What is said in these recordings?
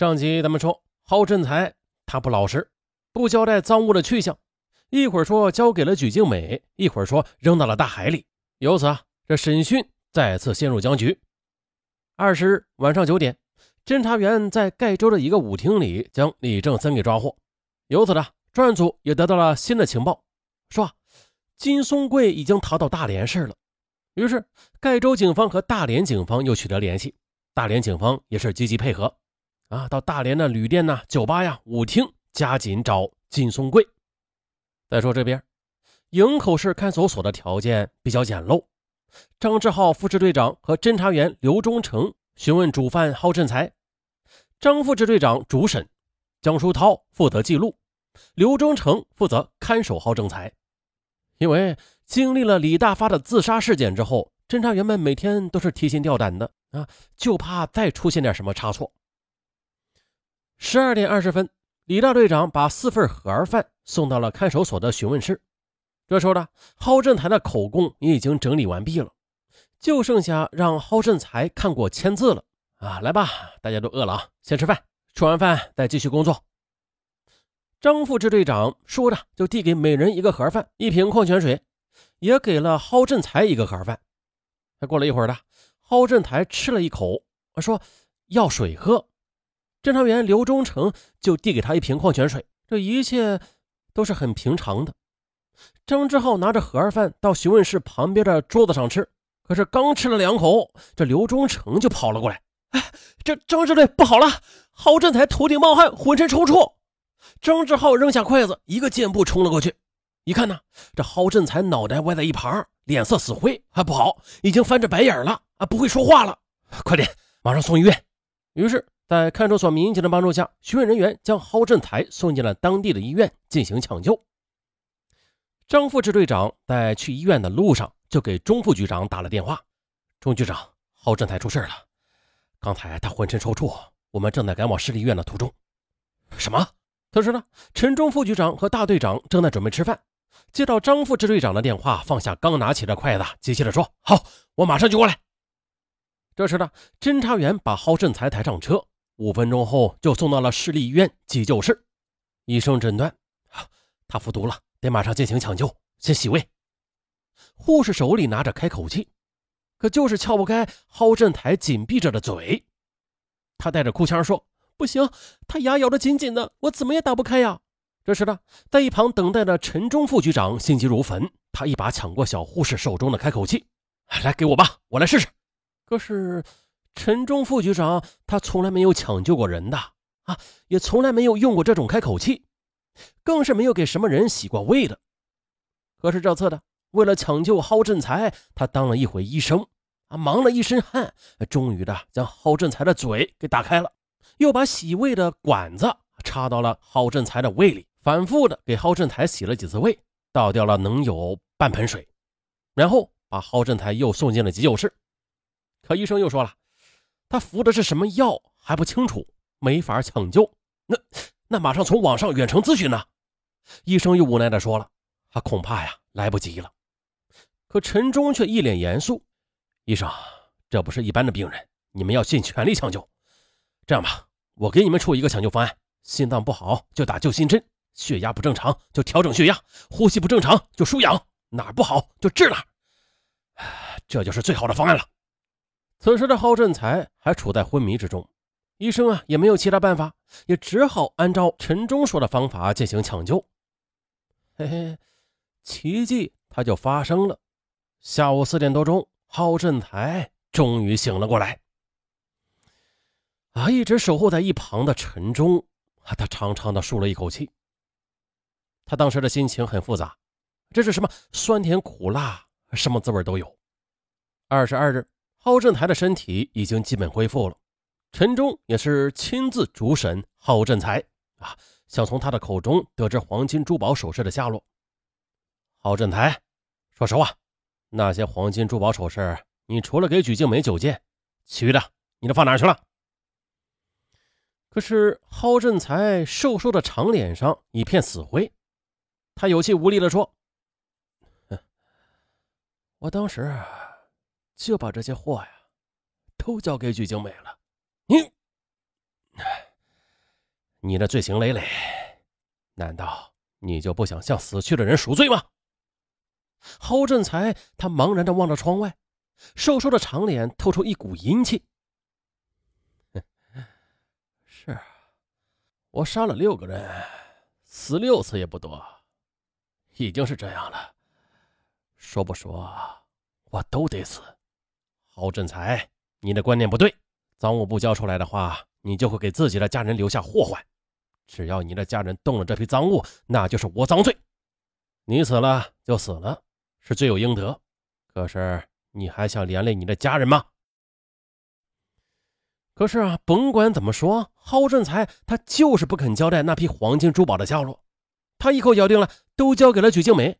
上集咱们说，郝振才他不老实，不交代赃物的去向，一会儿说交给了许静美，一会儿说扔到了大海里。由此啊，这审讯再次陷入僵局。二十日晚上九点，侦查员在盖州的一个舞厅里将李正森给抓获。由此呢，专案组也得到了新的情报，说金松贵已经逃到大连市了。于是，盖州警方和大连警方又取得联系，大连警方也是积极配合。啊，到大连的旅店呐、酒吧呀、舞厅，加紧找金松贵。再说这边，营口市看守所的条件比较简陋。张志浩副支队长和侦查员刘忠成询问主犯郝振才，张副支队长主审，江书涛负责记录，刘忠成负责看守郝振才。因为经历了李大发的自杀事件之后，侦查员们每天都是提心吊胆的啊，就怕再出现点什么差错。十二点二十分，李大队长把四份盒饭送到了看守所的询问室。这时候呢，郝振才的口供也已经整理完毕了，就剩下让郝振才看过签字了。啊，来吧，大家都饿了啊，先吃饭，吃完饭再继续工作。张副支队长说着，就递给每人一个盒饭、一瓶矿泉水，也给了郝振才一个盒饭。还过了一会儿呢，郝振才吃了一口，说要水喝。侦查员刘忠成就递给他一瓶矿泉水，这一切都是很平常的。张志浩拿着盒饭到询问室旁边的桌子上吃，可是刚吃了两口，这刘忠成就跑了过来：“哎，这张支队不好了！郝振才头顶冒汗，浑身抽搐。”张志浩扔下筷子，一个箭步冲了过去。一看呢，这郝振才脑袋歪在一旁，脸色死灰，还不好，已经翻着白眼了啊，不会说话了。快点，马上送医院。于是。在看守所民警的帮助下，询问人员将郝振才送进了当地的医院进行抢救。张副支队长在去医院的路上就给钟副局长打了电话：“钟局长，郝振才出事了，刚才他浑身抽搐，我们正在赶往市立医院的途中。”什么？此时呢，陈忠副局长和大队长正在准备吃饭，接到张副支队长的电话，放下刚拿起的筷子，急切地说：“好，我马上就过来。”这时呢，侦查员把郝振才抬上车。五分钟后就送到了市立医院急救室，医生诊断：他服毒了，得马上进行抢救，先洗胃。护士手里拿着开口器，可就是撬不开郝振台紧闭着的嘴。他带着哭腔说：“不行，他牙咬得紧紧的，我怎么也打不开呀。”这时呢，在一旁等待的陈忠副局长心急如焚，他一把抢过小护士手中的开口器：“来，给我吧，我来试试。”可是。陈忠副局长，他从来没有抢救过人的啊，也从来没有用过这种开口器，更是没有给什么人洗过胃的。可是这次的，为了抢救郝振才，他当了一回医生啊，忙了一身汗，终于的将郝振才的嘴给打开了，又把洗胃的管子插到了郝振才的胃里，反复的给郝振才洗了几次胃，倒掉了能有半盆水，然后把郝振才又送进了急救室。可医生又说了。他服的是什么药还不清楚，没法抢救。那那马上从网上远程咨询呢？医生又无奈的说了：“他恐怕呀来不及了。”可陈忠却一脸严肃：“医生，这不是一般的病人，你们要尽全力抢救。这样吧，我给你们出一个抢救方案：心脏不好就打救心针，血压不正常就调整血压，呼吸不正常就输氧，哪不好就治哪儿。这就是最好的方案了。”此时的郝振才还处在昏迷之中，医生啊也没有其他办法，也只好按照陈忠说的方法进行抢救。嘿嘿，奇迹它就发生了。下午四点多钟，郝振才终于醒了过来。啊，一直守候在一旁的陈忠，啊，他长长的舒了一口气。他当时的心情很复杂，这是什么酸甜苦辣，什么滋味都有。二十二日。郝振才的身体已经基本恢复了，陈忠也是亲自主审郝振才啊，想从他的口中得知黄金珠宝首饰的下落。郝振才，说实话，那些黄金珠宝首饰，你除了给许静梅九件，其余的你都放哪去了？可是郝振才瘦瘦的长脸上一片死灰，他有气无力地说：“我当时。”就把这些货呀，都交给鞠静美了。你，你的罪行累累，难道你就不想向死去的人赎罪吗？侯振才他茫然的望着窗外，瘦瘦的长脸透出一股阴气。是啊，我杀了六个人，死六次也不多，已经是这样了。说不说，我都得死。郝振才，你的观念不对，赃物不交出来的话，你就会给自己的家人留下祸患。只要你的家人动了这批赃物，那就是窝赃罪。你死了就死了，是罪有应得。可是你还想连累你的家人吗？可是啊，甭管怎么说，郝振才他就是不肯交代那批黄金珠宝的下落。他一口咬定了，都交给了许静梅。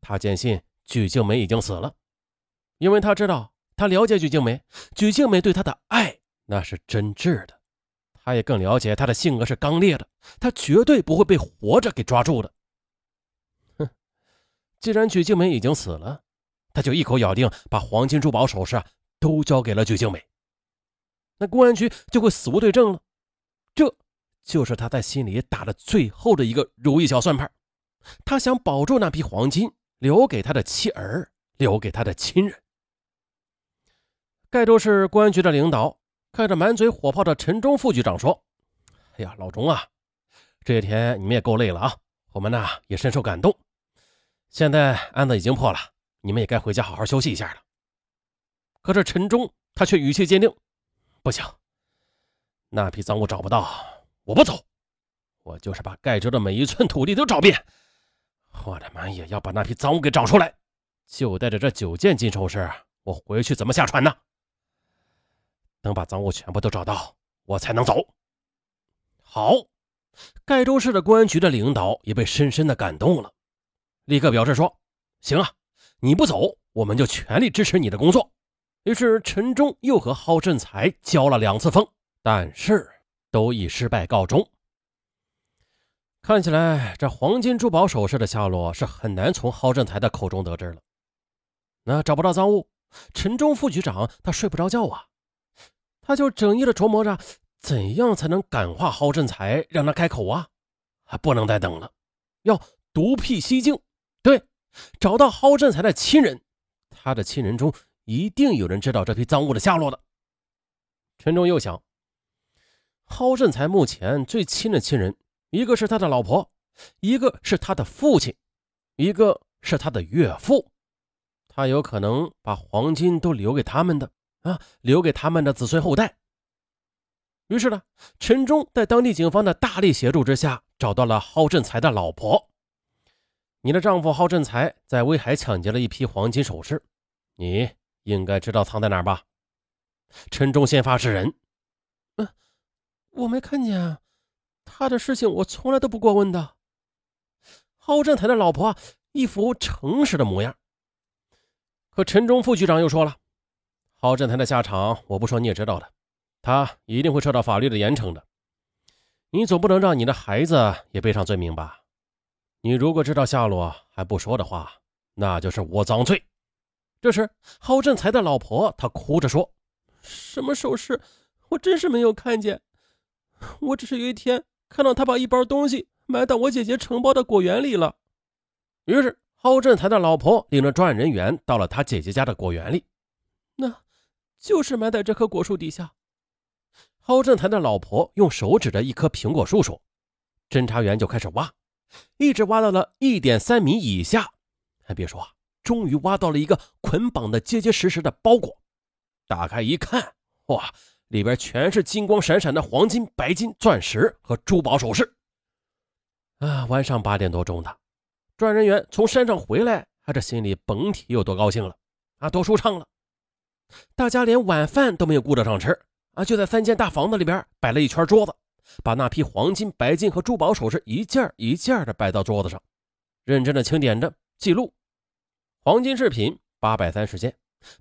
他坚信许静梅已经死了，因为他知道，他了解鞠静梅，鞠静梅对他的爱那是真挚的。他也更了解他的性格是刚烈的，他绝对不会被活着给抓住的。哼，既然曲静梅已经死了，他就一口咬定把黄金珠宝首饰啊都交给了曲静梅，那公安局就会死无对证了。这就是他在心里打的最后的一个如意小算盘。他想保住那批黄金，留给他的妻儿，留给他的亲人。盖州市公安局的领导。看着满嘴火炮的陈忠副局长说：“哎呀，老钟啊，这些天你们也够累了啊，我们呢也深受感动。现在案子已经破了，你们也该回家好好休息一下了。”可是陈忠他却语气坚定：“不行，那批赃物找不到，我不走，我就是把盖州的每一寸土地都找遍，我他妈也要把那批赃物给找出来。就带着这九件金首饰，我回去怎么下船呢？”等把赃物全部都找到，我才能走。好，盖州市的公安局的领导也被深深的感动了，立刻表示说：“行啊，你不走，我们就全力支持你的工作。”于是陈忠又和郝振才交了两次锋，但是都以失败告终。看起来这黄金珠宝首饰的下落是很难从郝振才的口中得知了。那找不到赃物，陈忠副局长他睡不着觉啊。他就整夜的琢磨着，怎样才能感化郝振才，让他开口啊！还不能再等了，要独辟蹊径。对，找到郝振才的亲人，他的亲人中一定有人知道这批赃物的下落的。陈忠又想，郝振才目前最亲的亲人，一个是他的老婆，一个是他的父亲，一个是他的岳父，他有可能把黄金都留给他们的。啊，留给他们的子孙后代。于是呢，陈忠在当地警方的大力协助之下，找到了郝振才的老婆。你的丈夫郝振才在威海抢劫了一批黄金首饰，你应该知道藏在哪儿吧？陈忠先发制人。嗯，我没看见啊，他的事情我从来都不过问的。郝振才的老婆一副诚实的模样。可陈忠副局长又说了。郝振才的下场，我不说你也知道的，他一定会受到法律的严惩的。你总不能让你的孩子也背上罪名吧？你如果知道下落还不说的话，那就是窝赃罪。这时，郝振才的老婆她哭着说：“什么首饰？我真是没有看见。我只是有一天看到他把一包东西埋到我姐姐承包的果园里了。”于是，郝振才的老婆领着专案人员到了他姐姐家的果园里。就是埋在这棵果树底下。郝振才的老婆用手指着一棵苹果树说：“侦查员就开始挖，一直挖到了一点三米以下。还别说，终于挖到了一个捆绑的结结实实的包裹。打开一看，哇，里边全是金光闪闪的黄金、白金、钻石和珠宝首饰。啊，晚上八点多钟的，专案人员从山上回来，他这心里甭提有多高兴了，啊，多舒畅了。”大家连晚饭都没有顾得上吃啊！就在三间大房子里边摆了一圈桌子，把那批黄金、白金和珠宝首饰一件一件的摆到桌子上，认真的清点着记录：黄金饰品八百三十件，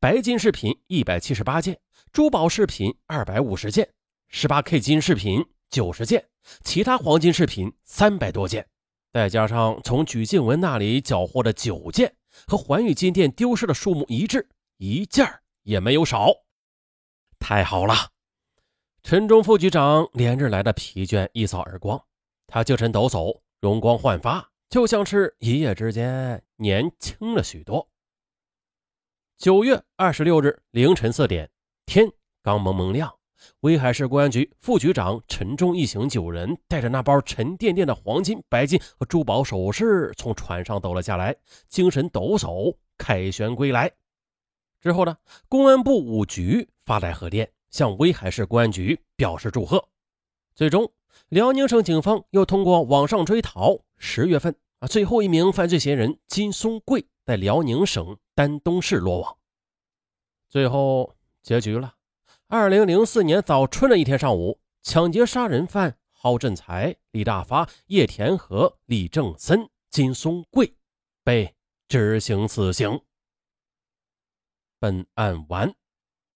白金饰品一百七十八件，珠宝饰品二百五十件，十八 K 金饰品九十件，其他黄金饰品三百多件，再加上从举静文那里缴获的九件，和环宇金店丢失的数目一致，一件也没有少，太好了！陈忠副局长连日来的疲倦一扫而光，他精神抖擞，容光焕发，就像是一夜之间年轻了许多。九月二十六日凌晨四点，天刚蒙蒙亮，威海市公安局副局长陈忠一行九人带着那包沉甸甸的黄金、白金和珠宝首饰从船上走了下来，精神抖擞，凯旋归来。之后呢？公安部五局发来贺电，向威海市公安局表示祝贺。最终，辽宁省警方又通过网上追逃，十月份啊，最后一名犯罪嫌疑人金松贵在辽宁省丹东市落网。最后结局了。二零零四年早春的一天上午，抢劫杀人犯郝振才、李大发、叶田和、李正森、金松贵被执行死刑。本案完。